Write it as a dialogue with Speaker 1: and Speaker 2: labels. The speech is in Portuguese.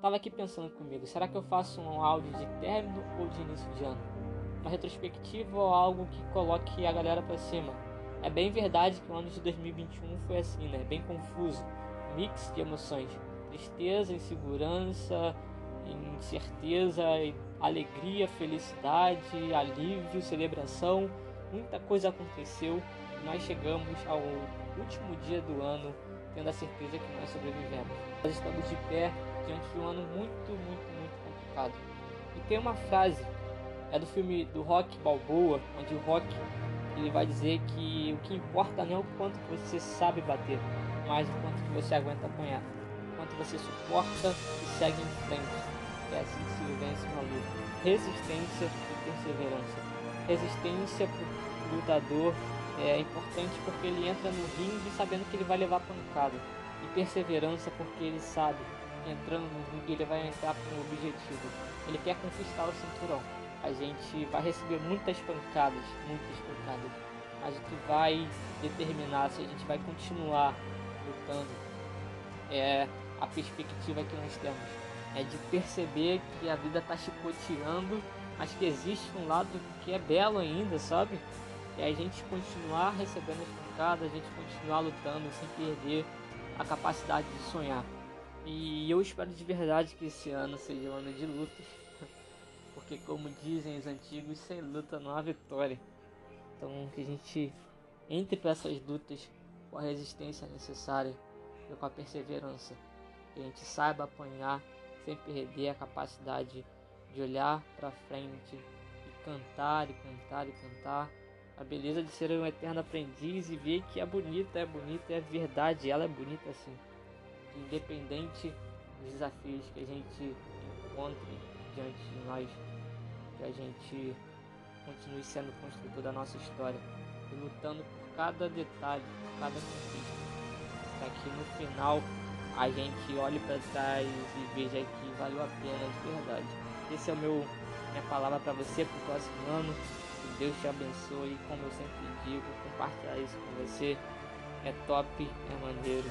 Speaker 1: Tava aqui pensando comigo, será que eu faço um áudio de término ou de início de ano? Uma retrospectiva ou algo que coloque a galera para cima? É bem verdade que o ano de 2021 foi assim, né? Bem confuso, mix de emoções, tristeza, insegurança, incerteza, alegria, felicidade, alívio, celebração. Muita coisa aconteceu nós chegamos ao último dia do ano tendo a certeza que nós sobrevivemos. Nós estamos de pé diante de um ano muito, muito, muito complicado. E tem uma frase, é do filme do Rock Balboa, onde o Rock ele vai dizer que o que importa não é o quanto você sabe bater, mas o quanto você aguenta apanhar, o quanto você suporta e segue em frente. É assim que se vence uma luta. Resistência e perseverança. Resistência para o lutador é importante porque ele entra no ringue sabendo que ele vai levar pancada. E perseverança porque ele sabe entrando no ringue ele vai entrar com um objetivo. Ele quer conquistar o cinturão. A gente vai receber muitas pancadas, muitas pancadas. Mas o que vai determinar se a gente vai continuar lutando é a perspectiva que nós temos. É de perceber que a vida está chicoteando, mas que existe um lado que é belo ainda, sabe? É a gente continuar recebendo as pancadas, a gente continuar lutando sem perder a capacidade de sonhar. E eu espero de verdade que esse ano seja um ano de lutas, porque como dizem os antigos, sem luta não há vitória. Então que a gente entre para essas lutas com a resistência necessária e com a perseverança. Que a gente saiba apanhar sem perder a capacidade de olhar para frente e cantar e cantar e cantar a beleza de ser um eterno aprendiz e ver que é bonita, é bonita, é verdade, ela é bonita assim. Independente dos desafios que a gente encontre diante de nós, que a gente continue sendo construtor da nossa história e lutando por cada detalhe, por cada conquista, para que no final a gente olhe para trás e veja que valeu a pena de verdade. Esse é o meu minha palavra para você para o próximo ano. Deus te abençoe. Como eu sempre digo, compartilhar isso com você é top, é maneiro.